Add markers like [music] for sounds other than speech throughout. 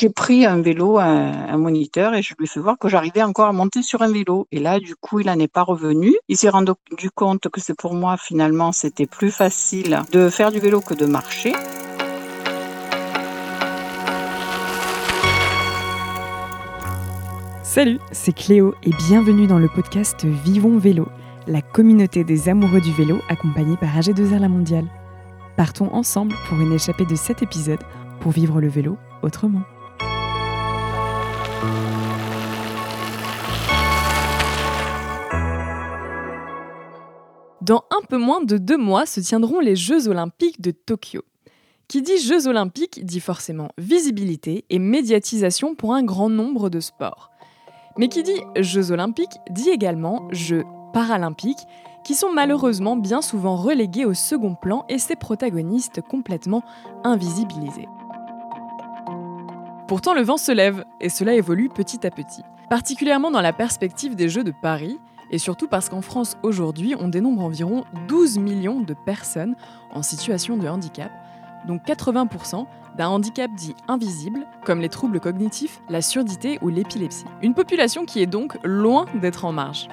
J'ai pris un vélo, un, moniteur, et je lui ai fait voir que j'arrivais encore à monter sur un vélo. Et là, du coup, il n'en est pas revenu. Il s'est rendu compte que c'est pour moi, finalement, c'était plus facile de faire du vélo que de marcher. Salut, c'est Cléo et bienvenue dans le podcast Vivons Vélo, la communauté des amoureux du vélo accompagnée par AG2R La Mondiale. Partons ensemble pour une échappée de 7 épisodes pour vivre le vélo autrement. Dans un peu moins de deux mois se tiendront les Jeux olympiques de Tokyo. Qui dit Jeux olympiques dit forcément visibilité et médiatisation pour un grand nombre de sports. Mais qui dit Jeux olympiques dit également Jeux paralympiques, qui sont malheureusement bien souvent relégués au second plan et ses protagonistes complètement invisibilisés. Pourtant, le vent se lève, et cela évolue petit à petit, particulièrement dans la perspective des Jeux de Paris, et surtout parce qu'en France aujourd'hui, on dénombre environ 12 millions de personnes en situation de handicap, donc 80% d'un handicap dit invisible, comme les troubles cognitifs, la surdité ou l'épilepsie. Une population qui est donc loin d'être en marge.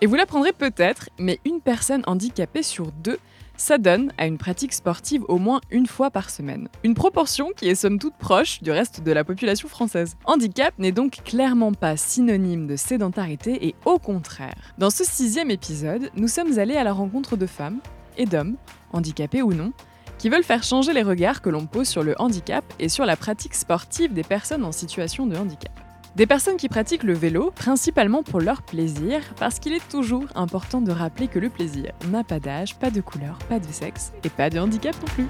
Et vous l'apprendrez peut-être, mais une personne handicapée sur deux ça donne à une pratique sportive au moins une fois par semaine. Une proportion qui est somme toute proche du reste de la population française. Handicap n'est donc clairement pas synonyme de sédentarité et au contraire. Dans ce sixième épisode, nous sommes allés à la rencontre de femmes et d'hommes, handicapés ou non, qui veulent faire changer les regards que l'on pose sur le handicap et sur la pratique sportive des personnes en situation de handicap. Des personnes qui pratiquent le vélo principalement pour leur plaisir, parce qu'il est toujours important de rappeler que le plaisir n'a pas d'âge, pas de couleur, pas de sexe et pas de handicap non plus.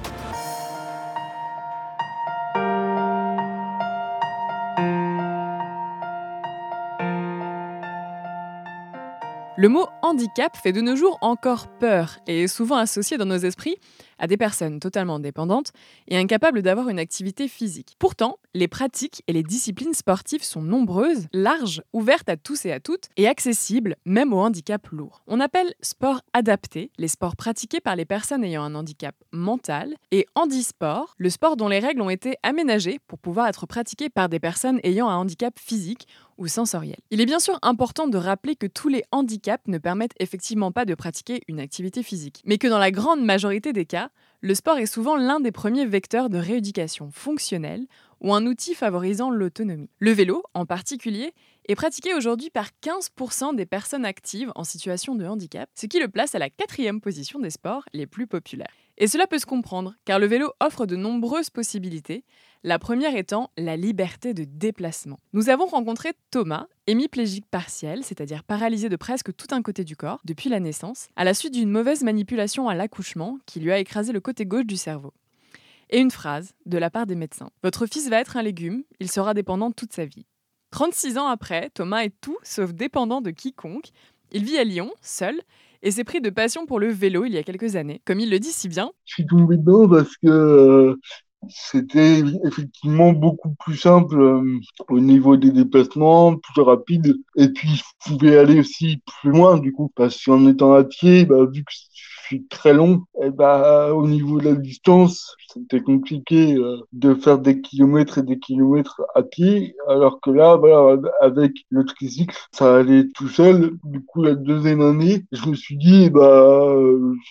Le mot handicap fait de nos jours encore peur et est souvent associé dans nos esprits à des personnes totalement dépendantes et incapables d'avoir une activité physique. Pourtant, les pratiques et les disciplines sportives sont nombreuses, larges, ouvertes à tous et à toutes et accessibles même aux handicaps lourds. On appelle sport adapté les sports pratiqués par les personnes ayant un handicap mental et handisport le sport dont les règles ont été aménagées pour pouvoir être pratiquées par des personnes ayant un handicap physique ou sensoriel. Il est bien sûr important de rappeler que tous les handicaps ne permettent effectivement pas de pratiquer une activité physique, mais que dans la grande majorité des cas, le sport est souvent l'un des premiers vecteurs de rééducation fonctionnelle ou un outil favorisant l'autonomie. Le vélo, en particulier, est pratiqué aujourd'hui par 15% des personnes actives en situation de handicap, ce qui le place à la quatrième position des sports les plus populaires. Et cela peut se comprendre, car le vélo offre de nombreuses possibilités, la première étant la liberté de déplacement. Nous avons rencontré Thomas, hémiplégique partiel, c'est-à-dire paralysé de presque tout un côté du corps depuis la naissance, à la suite d'une mauvaise manipulation à l'accouchement qui lui a écrasé le côté gauche du cerveau. Et une phrase de la part des médecins. Votre fils va être un légume, il sera dépendant toute sa vie. 36 ans après, Thomas est tout sauf dépendant de quiconque. Il vit à Lyon, seul, et s'est pris de passion pour le vélo il y a quelques années. Comme il le dit si bien. Je suis tombé dedans parce que euh, c'était effectivement beaucoup plus simple euh, au niveau des déplacements, plus rapide. Et puis, je pouvais aller aussi plus loin, du coup, parce qu'en étant à pied, bah, vu que suis très long, et bah, au niveau de la distance, c'était compliqué euh, de faire des kilomètres et des kilomètres à pied, alors que là, voilà, avec le tricycle, ça allait tout seul. Du coup, la deuxième année, je me suis dit, bah,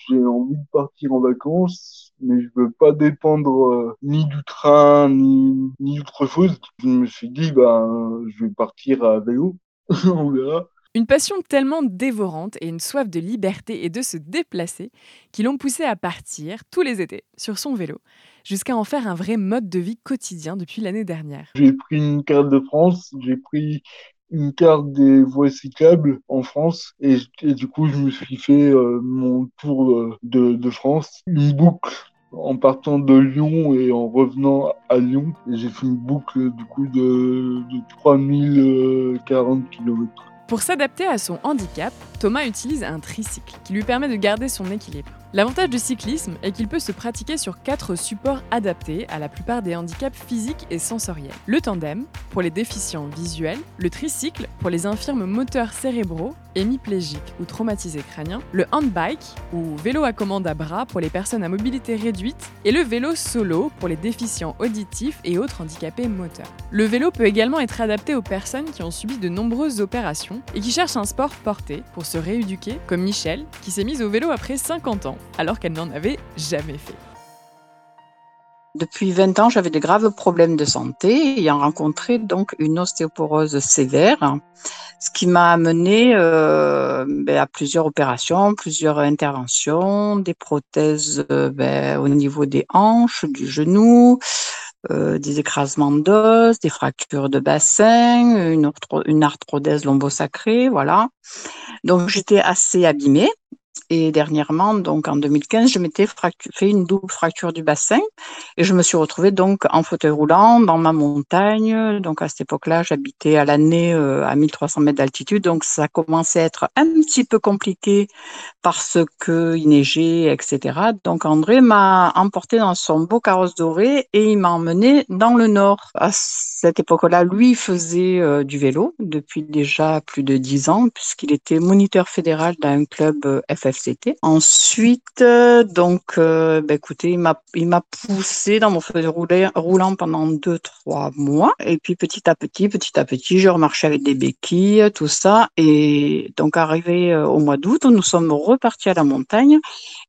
j'ai envie de partir en vacances, mais je veux pas dépendre euh, ni du train, ni, ni d'autre chose. Je me suis dit, bah, je vais partir à vélo. [laughs] On verra. Une passion tellement dévorante et une soif de liberté et de se déplacer qui l'ont poussé à partir tous les étés sur son vélo, jusqu'à en faire un vrai mode de vie quotidien depuis l'année dernière. J'ai pris une carte de France, j'ai pris une carte des voies cyclables en France et, du coup je me suis fait euh, mon tour euh, de, France, une boucle en partant de Lyon et en revenant à Lyon. J'ai fait une boucle du coup de, de 3040 km. Pour s'adapter à son handicap, Thomas utilise un tricycle qui lui permet de garder son équilibre. L'avantage du cyclisme est qu'il peut se pratiquer sur quatre supports adaptés à la plupart des handicaps physiques et sensoriels. Le tandem pour les déficients visuels, le tricycle pour les infirmes moteurs cérébraux hémiplégiques ou traumatisés crâniens, le handbike ou vélo à commande à bras pour les personnes à mobilité réduite et le vélo solo pour les déficients auditifs et autres handicapés moteurs. Le vélo peut également être adapté aux personnes qui ont subi de nombreuses opérations et qui cherchent un sport porté pour se rééduquer, comme Michel, qui s'est mise au vélo après 50 ans alors qu'elle n'en avait jamais fait. Depuis 20 ans, j'avais des graves problèmes de santé, ayant rencontré donc une ostéoporose sévère, ce qui m'a amené euh, ben, à plusieurs opérations, plusieurs interventions, des prothèses euh, ben, au niveau des hanches, du genou, euh, des écrasements d'os, des fractures de bassin, une, une arthrodèse lombosacrée, voilà. Donc j'étais assez abîmée. Et dernièrement, donc en 2015, je m'étais fait une double fracture du bassin et je me suis retrouvée donc en fauteuil roulant dans ma montagne. Donc à cette époque-là, j'habitais à l'année euh, à 1300 mètres d'altitude, donc ça commençait à être un petit peu compliqué parce que il neigeait, etc. Donc André m'a emporté dans son beau carrosse doré et il m'a emmené dans le nord. À cette époque-là, lui faisait euh, du vélo depuis déjà plus de dix ans puisqu'il était moniteur fédéral d'un club euh, Ensuite, euh, donc, euh, bah, écoutez, il m'a, poussé dans mon feu roulant pendant deux, trois mois. Et puis, petit à petit, petit à petit, je remarchais avec des béquilles, tout ça. Et donc, arrivé euh, au mois d'août, nous sommes repartis à la montagne.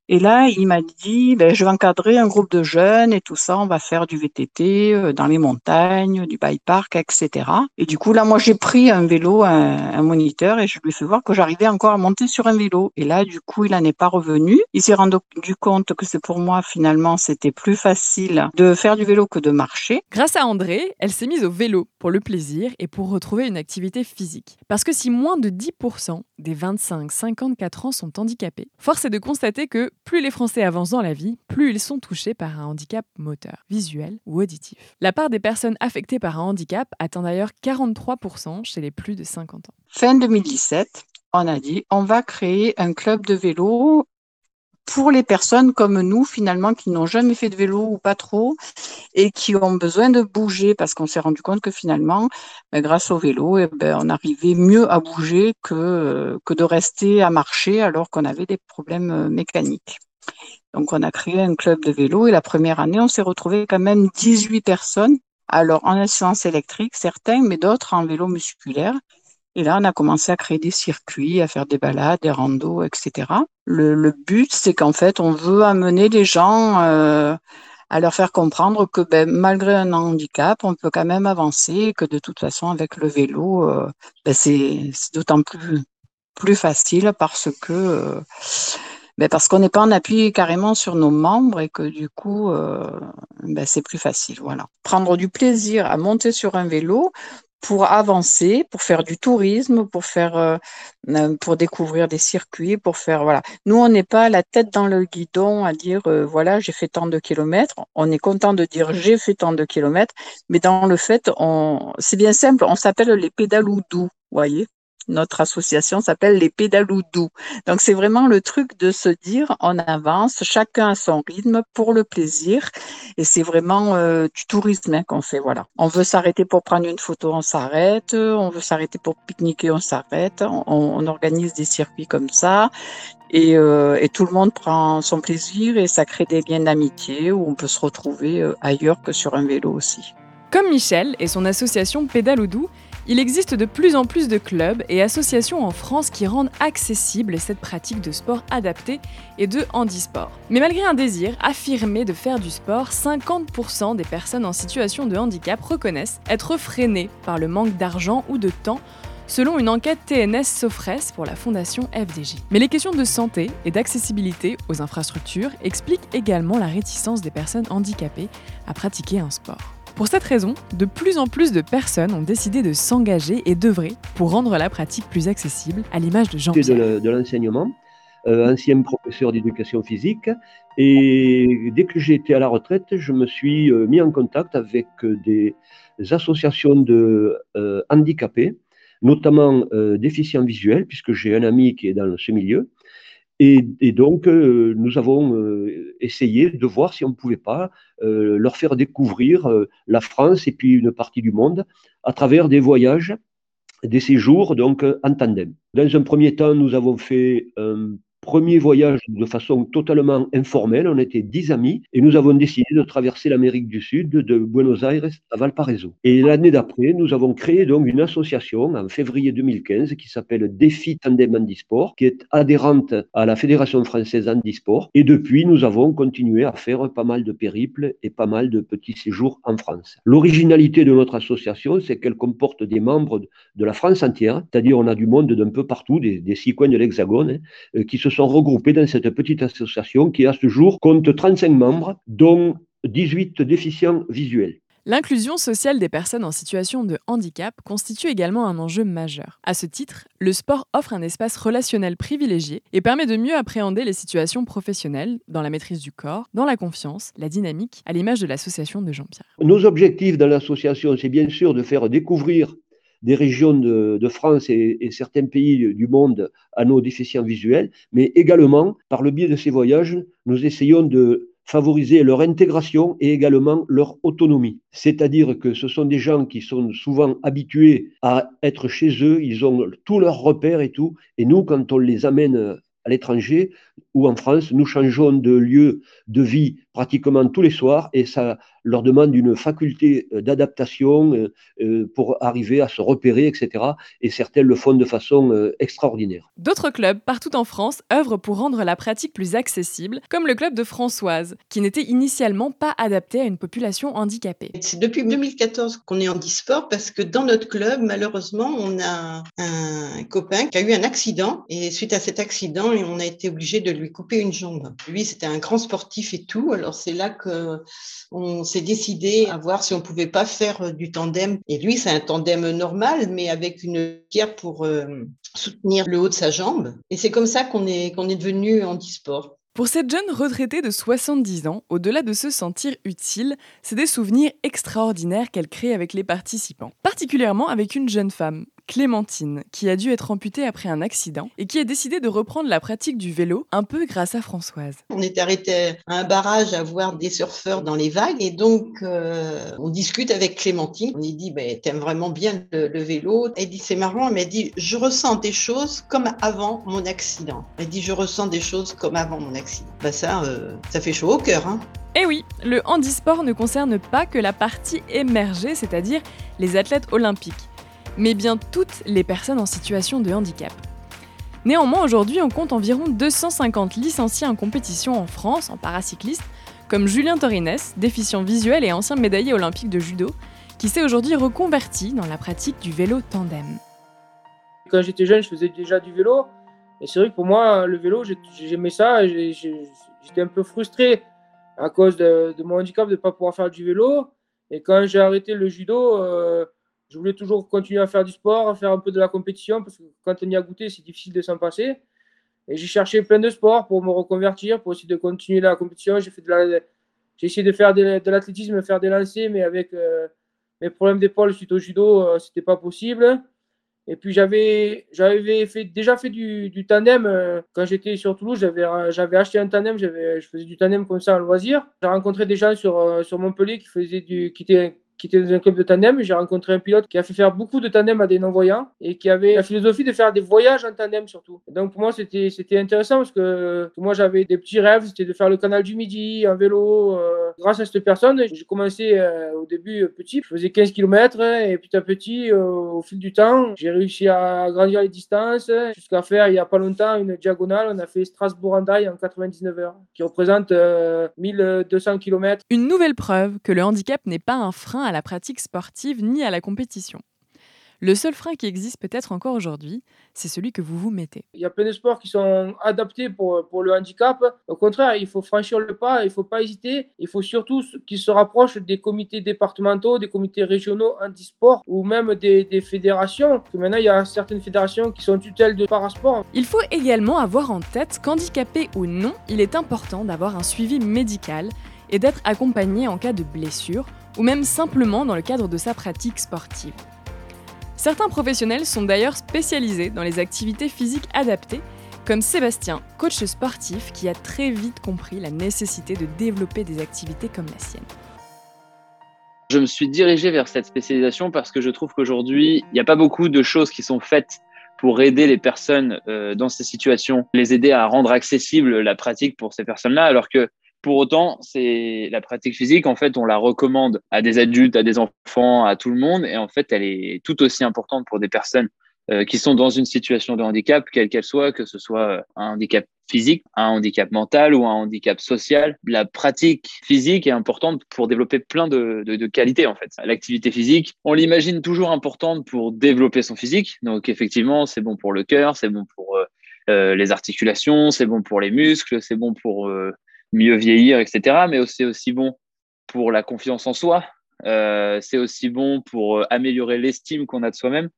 Et là, il m'a dit, ben, je vais encadrer un groupe de jeunes et tout ça, on va faire du VTT euh, dans les montagnes, du bike park, etc. Et du coup, là, moi, j'ai pris un vélo, un, moniteur, et je lui ai fait voir que j'arrivais encore à monter sur un vélo. Et là, du coup, il n'en est pas revenu. Il s'est rendu compte que c'est pour moi, finalement, c'était plus facile de faire du vélo que de marcher. Grâce à André, elle s'est mise au vélo pour le plaisir et pour retrouver une activité physique. Parce que si moins de 10% des 25-54 ans sont handicapés, force est de constater que plus les Français avancent dans la vie, plus ils sont touchés par un handicap moteur, visuel ou auditif. La part des personnes affectées par un handicap atteint d'ailleurs 43% chez les plus de 50 ans. Fin 2017, on a dit on va créer un club de vélo pour les personnes comme nous, finalement, qui n'ont jamais fait de vélo ou pas trop, et qui ont besoin de bouger, parce qu'on s'est rendu compte que finalement, ben, grâce au vélo, eh ben, on arrivait mieux à bouger que, que de rester à marcher alors qu'on avait des problèmes euh, mécaniques. Donc, on a créé un club de vélo et la première année, on s'est retrouvé quand même 18 personnes. Alors, en assistance électrique, certains, mais d'autres en vélo musculaire. Et là, on a commencé à créer des circuits, à faire des balades, des randos, etc. Le, but, c'est qu'en fait, on veut amener les gens euh, à leur faire comprendre que ben, malgré un handicap, on peut quand même avancer et que de toute façon, avec le vélo, euh, ben, c'est d'autant plus, plus facile parce que euh, ben parce qu'on n'est pas en appui carrément sur nos membres et que du coup, c'est plus facile. Voilà. Prendre du plaisir à monter sur un vélo pour avancer, pour faire du tourisme, pour faire, euh, euh, pour découvrir des circuits, pour faire voilà. Nous, on n'est pas la tête dans le guidon à dire voilà j'ai fait tant de kilomètres. On est content de dire j'ai fait tant de kilomètres, mais dans le fait, on, c'est bien simple. On s'appelle les pédalous doux, voyez. Notre association s'appelle les pédaloudous. Donc c'est vraiment le truc de se dire on avance, chacun à son rythme pour le plaisir. Et c'est vraiment euh, du tourisme hein, qu'on fait. Voilà. On veut s'arrêter pour prendre une photo, on s'arrête. On veut s'arrêter pour pique-niquer, on s'arrête. On, organise des circuits comme ça. Et, euh, et, tout le monde prend son plaisir et ça crée des liens d'amitié où on peut se retrouver euh, ailleurs que sur un vélo aussi. Comme Michel et son association Pédaloudou, il existe de plus en plus de clubs et associations en France qui rendent accessible cette pratique de sport adapté et de handisport. Mais malgré un désir affirmé de faire du sport, 50% des personnes en situation de handicap reconnaissent être freinées par le manque d'argent ou de temps selon une enquête TNS Sofres pour la fondation FDJ. Mais les questions de santé et d'accessibilité aux infrastructures expliquent également la réticence des personnes handicapées à pratiquer un sport. Pour cette raison, de plus en plus de personnes ont décidé de s'engager et d'œuvrer pour rendre la pratique plus accessible, à l'image de Jean-Pierre. De l'enseignement, euh, ancien professeur d'éducation physique. Et dès que j'ai été à la retraite, je me suis euh, mis en contact avec euh, des associations de handicapés, notamment déficients visuels, puisque j'ai un ami qui est dans ce milieu. Et, donc, euh, nous avons euh, essayé de voir si on ne pouvait pas euh, leur faire découvrir la France et puis une partie du monde à travers des voyages des séjours donc en tandem. Dans un premier temps, nous avons fait un premier voyage de façon totalement informelle. On était dix amis et nous avons décidé de traverser l'Amérique du Sud de Buenos Aires à Valparaiso. Et l'année d'après, nous avons créé donc une association en février 2015 qui s'appelle Défi Tandem Handisport, qui est adhérente à la Fédération française Handisport. Et depuis, nous avons continué à faire pas mal de périples et pas mal de petits séjours en France. L'originalité de notre association, c'est qu'elle comporte des membres de la France entière, c'est-à-dire on a du monde d'un peu partout, des, six coins de l'Hexagone, hein, euh, qui se sont regroupés dans cette petite association qui, à ce jour, compte 35 membres, dont 18 déficients visuels. L'inclusion sociale des personnes en situation de handicap constitue également un enjeu majeur. À ce titre, le sport offre un espace relationnel privilégié et permet de mieux appréhender les situations professionnelles dans la maîtrise du corps, dans la confiance, la dynamique, à l'image de l'association de Jean-Pierre. Nos objectifs dans l'association, c'est bien sûr de faire découvrir des régions de, France et, certains pays du monde à nos déficients visuels, mais également, par le biais de ces voyages, nous essayons de favoriser leur intégration et également leur autonomie. C'est-à-dire que ce sont des gens qui sont souvent habitués à être chez eux, ils ont tous leurs repères et tout, et nous, quand on les amène à l'étranger ou en France, nous changeons de lieu de vie pratiquement tous les soirs et ça leur demande une faculté euh, d'adaptation euh, euh, pour arriver à se repérer, etc. Et certains le font de façon extraordinaire. D'autres clubs partout en France œuvrent pour rendre la pratique plus accessible, comme le club de Françoise, qui n'était initialement pas adapté à une population handicapée. C'est depuis 2014 qu'on est en disport parce que dans notre club, malheureusement, on a un copain qui a eu un accident et suite à cet accident, on a été obligé de lui couper une jambe. Lui, c'était un grand sportif et tout. Alors c'est là que on s'est décidé à voir si on pouvait pas faire euh, du tandem. Et lui, c'est un tandem normal, mais avec une pierre pour euh, soutenir le haut de sa jambe. Et c'est comme ça qu'on est qu'on est devenu. Pour cette jeune retraitée de 70 ans, au-delà de se sentir utile, c'est des souvenirs extraordinaires qu'elle crée avec les participants, particulièrement avec une jeune femme, Clémentine, qui a dû être amputée après un accident et qui a décidé de reprendre la pratique du vélo un peu grâce à Françoise. On est arrêté à un barrage à voir des surfeurs dans les vagues et donc euh, on discute avec Clémentine. On lui dit ben, T'aimes vraiment bien le, vélo Elle dit C'est marrant, elle m'a dit Je ressens des choses comme avant mon accident. Elle dit Je ressens des choses comme avant mon accident. Ben ça, euh, ça fait chaud au cœur. Hein eh oui, le handisport ne concerne pas que la partie émergée, c'est-à-dire les athlètes olympiques mais bien toutes les personnes en situation de handicap. Néanmoins, aujourd'hui, on compte environ 250 licenciés en compétition en France en paracycliste, comme Julien Torines, déficient visuel et ancien médaillé olympique de judo, qui s'est aujourd'hui reconverti dans la pratique du vélo tandem. Quand j'étais jeune, je faisais déjà du vélo. Et c'est vrai que pour moi, le vélo, j'aimais ça. J'étais un peu frustré à cause de, mon handicap de ne pas pouvoir faire du vélo. Et quand j'ai arrêté le judo, euh, je voulais toujours continuer à faire du sport, à faire un peu de la compétition, parce que quand on y a goûté, c'est difficile de s'en passer. Et j'ai cherché plein de sports pour me reconvertir, pour essayer de continuer la compétition. J'ai fait de essayé de faire de, l'athlétisme, faire des lancers, mais avec euh, mes problèmes d'épaule suite au judo, euh, c'était pas possible. Et puis j'avais, fait, déjà fait du, tandem euh, quand j'étais sur Toulouse. J'avais, j'avais acheté un tandem, j'avais, je faisais du tandem comme ça en loisir. J'ai rencontré des gens sur, sur Montpellier qui faisaient du, qui étaient qui était dans un club de tandem. J'ai rencontré un pilote qui a fait faire beaucoup de tandem à des non-voyants et qui avait la philosophie de faire des voyages en tandem surtout. donc pour moi, c'était, intéressant parce que moi, j'avais des petits rêves, c'était de faire le canal du Midi en vélo. Euh, grâce à cette personne, j'ai commencé euh, au début petit, je faisais 15 km et petit à petit, euh, au fil du temps, j'ai réussi à agrandir les distances jusqu'à faire il n'y a pas longtemps une diagonale. On a fait Strasbourg-Andaille en 99 heures, qui représente 1200 km. Une nouvelle preuve que le handicap n'est pas un frein à la pratique sportive ni à la compétition. Le seul frein qui existe peut-être encore aujourd'hui, c'est celui que vous vous mettez. Il y a plein de sports qui sont adaptés pour, pour le handicap. Au contraire, il faut franchir le pas, il ne faut pas hésiter. Il faut surtout qu'ils se rapprochent des comités départementaux, des comités régionaux handisport ou même des, des fédérations. maintenant, il y a certaines fédérations qui sont tutelles de parasport. Il faut également avoir en tête qu'handicapé ou non, il est important d'avoir un suivi médical et d'être accompagné en cas de blessure ou même simplement dans le cadre de sa pratique sportive. Certains professionnels sont d'ailleurs spécialisés dans les activités physiques adaptées, comme Sébastien, coach sportif qui a très vite compris la nécessité de développer des activités comme la sienne. Je me suis dirigé vers cette spécialisation parce que je trouve qu'aujourd'hui, il n'y a pas beaucoup de choses qui sont faites pour aider les personnes euh, dans ces situations, les aider à rendre accessible la pratique pour ces personnes-là, alors que pour autant, c'est la pratique physique, en fait, on la recommande à des adultes, à des enfants, à tout le monde, et en fait, elle est tout aussi importante pour des personnes euh, qui sont dans une situation de handicap, quelle qu'elle soit, que ce soit un handicap physique, un handicap mental ou un handicap social. La pratique physique est importante pour développer plein de, qualités en fait. L'activité physique, on l'imagine toujours importante pour développer son physique. Donc effectivement, c'est bon pour le cœur, c'est bon pour euh, euh les articulations, c'est bon pour les muscles, c'est bon pour euh, mieux vieillir, etc. Mais c'est aussi bon pour la confiance en soi. Euh, c'est aussi bon pour améliorer l'estime qu'on a de soi-même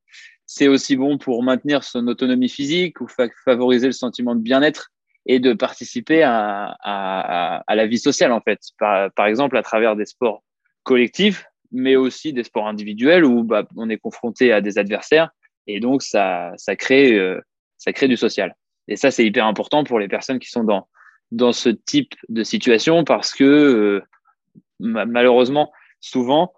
c'est aussi bon pour maintenir son autonomie physique ou favoriser le sentiment de bien-être et de participer à, la vie sociale, en fait. Par, par, exemple, à travers des sports collectifs, mais aussi des sports individuels où bah, on est confronté à des adversaires et donc ça, ça, crée, euh, ça crée du social. Et ça, c'est hyper important pour les personnes qui sont dans, dans ce type de situation parce que euh, malheureusement, souvent,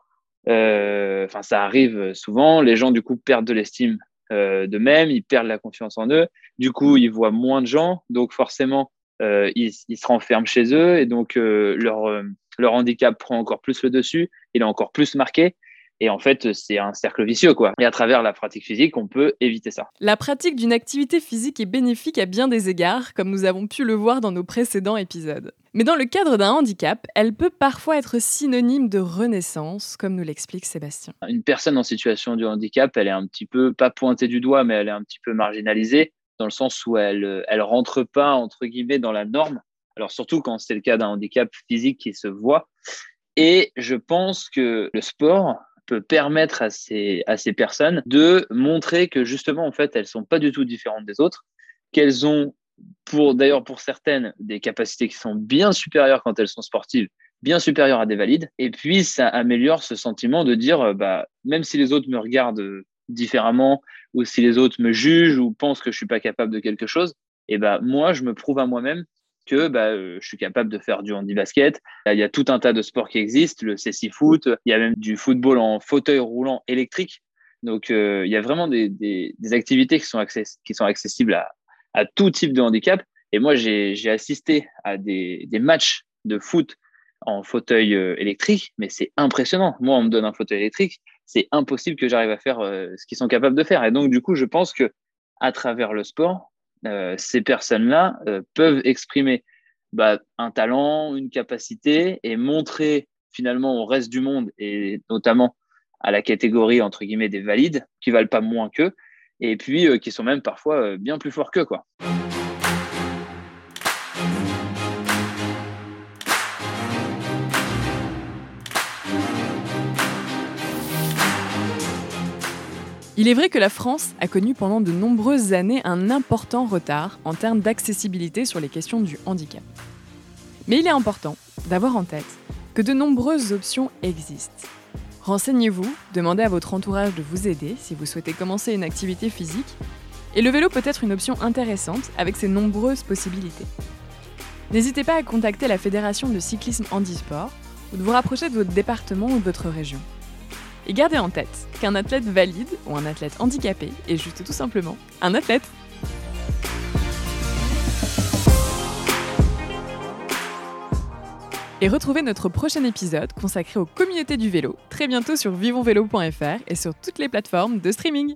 euh, enfin, ça arrive souvent. Les gens, du coup, perdent de l'estime euh, d'eux-mêmes, ils perdent la confiance en eux. Du coup, ils voient moins de gens, donc forcément, euh, ils, se renferment chez eux et donc leur, leur handicap prend encore plus le dessus, il est encore plus marqué. Et en fait, c'est un cercle vicieux, quoi. Et à travers la pratique physique, on peut éviter ça. La pratique d'une activité physique est bénéfique à bien des égards, comme nous avons pu le voir dans nos précédents épisodes. Mais dans le cadre d'un handicap, elle peut parfois être synonyme de renaissance, comme nous l'explique Sébastien. Une personne en situation de handicap, elle est un petit peu, pas pointée du doigt, mais elle est un petit peu marginalisée, dans le sens où elle, elle rentre pas, entre guillemets, dans la norme. Alors surtout quand c'est le cas d'un handicap physique qui se voit. Et je pense que le sport, permettre à ces, à ces personnes de montrer que justement, en fait, elles sont pas du tout différentes des autres, qu'elles ont, pour d'ailleurs pour certaines, des capacités qui sont bien supérieures quand elles sont sportives, bien supérieures à des valides. Et puis, ça améliore ce sentiment de dire, bah, même si les autres me regardent différemment, ou si les autres me jugent ou pensent que je suis pas capable de quelque chose, et bah, moi, je me prouve à moi-même que bah, euh, je suis capable de faire du handi basket. Il y a tout un tas de sports qui existent, le CC foot, il y a même du football en fauteuil roulant électrique. Donc euh, il y a vraiment des, activités qui sont, accessibles à, à, tout type de handicap. Et moi, j'ai assisté à des, des, matchs de foot en fauteuil euh, électrique, mais c'est impressionnant. Moi, on me donne un fauteuil électrique, c'est impossible que j'arrive à faire ce qu'ils sont capables de faire. Et donc, du coup, je pense que à travers le sport, euh, ces personnes-là euh, peuvent exprimer bah, un talent, une capacité et montrer finalement au reste du monde et notamment à la catégorie entre guillemets des valides qui valent pas moins qu'eux et puis euh, qui sont même parfois bien plus forts qu'eux quoi. Il est vrai que la France a connu pendant de nombreuses années un important retard en termes d'accessibilité sur les questions du handicap. Mais il est important d'avoir en tête que de nombreuses options existent. Renseignez-vous, demandez à votre entourage de vous aider si vous souhaitez commencer une activité physique, et le vélo peut être une option intéressante avec ses nombreuses possibilités. N'hésitez pas à contacter la Fédération de cyclisme handisport ou de vous rapprocher de votre département ou de votre région. Et gardez en tête qu'un athlète valide ou un athlète handicapé est juste tout simplement un athlète. Et retrouvez notre prochain épisode consacré aux communautés du vélo très bientôt sur vivonvélo.fr et sur toutes les plateformes de streaming.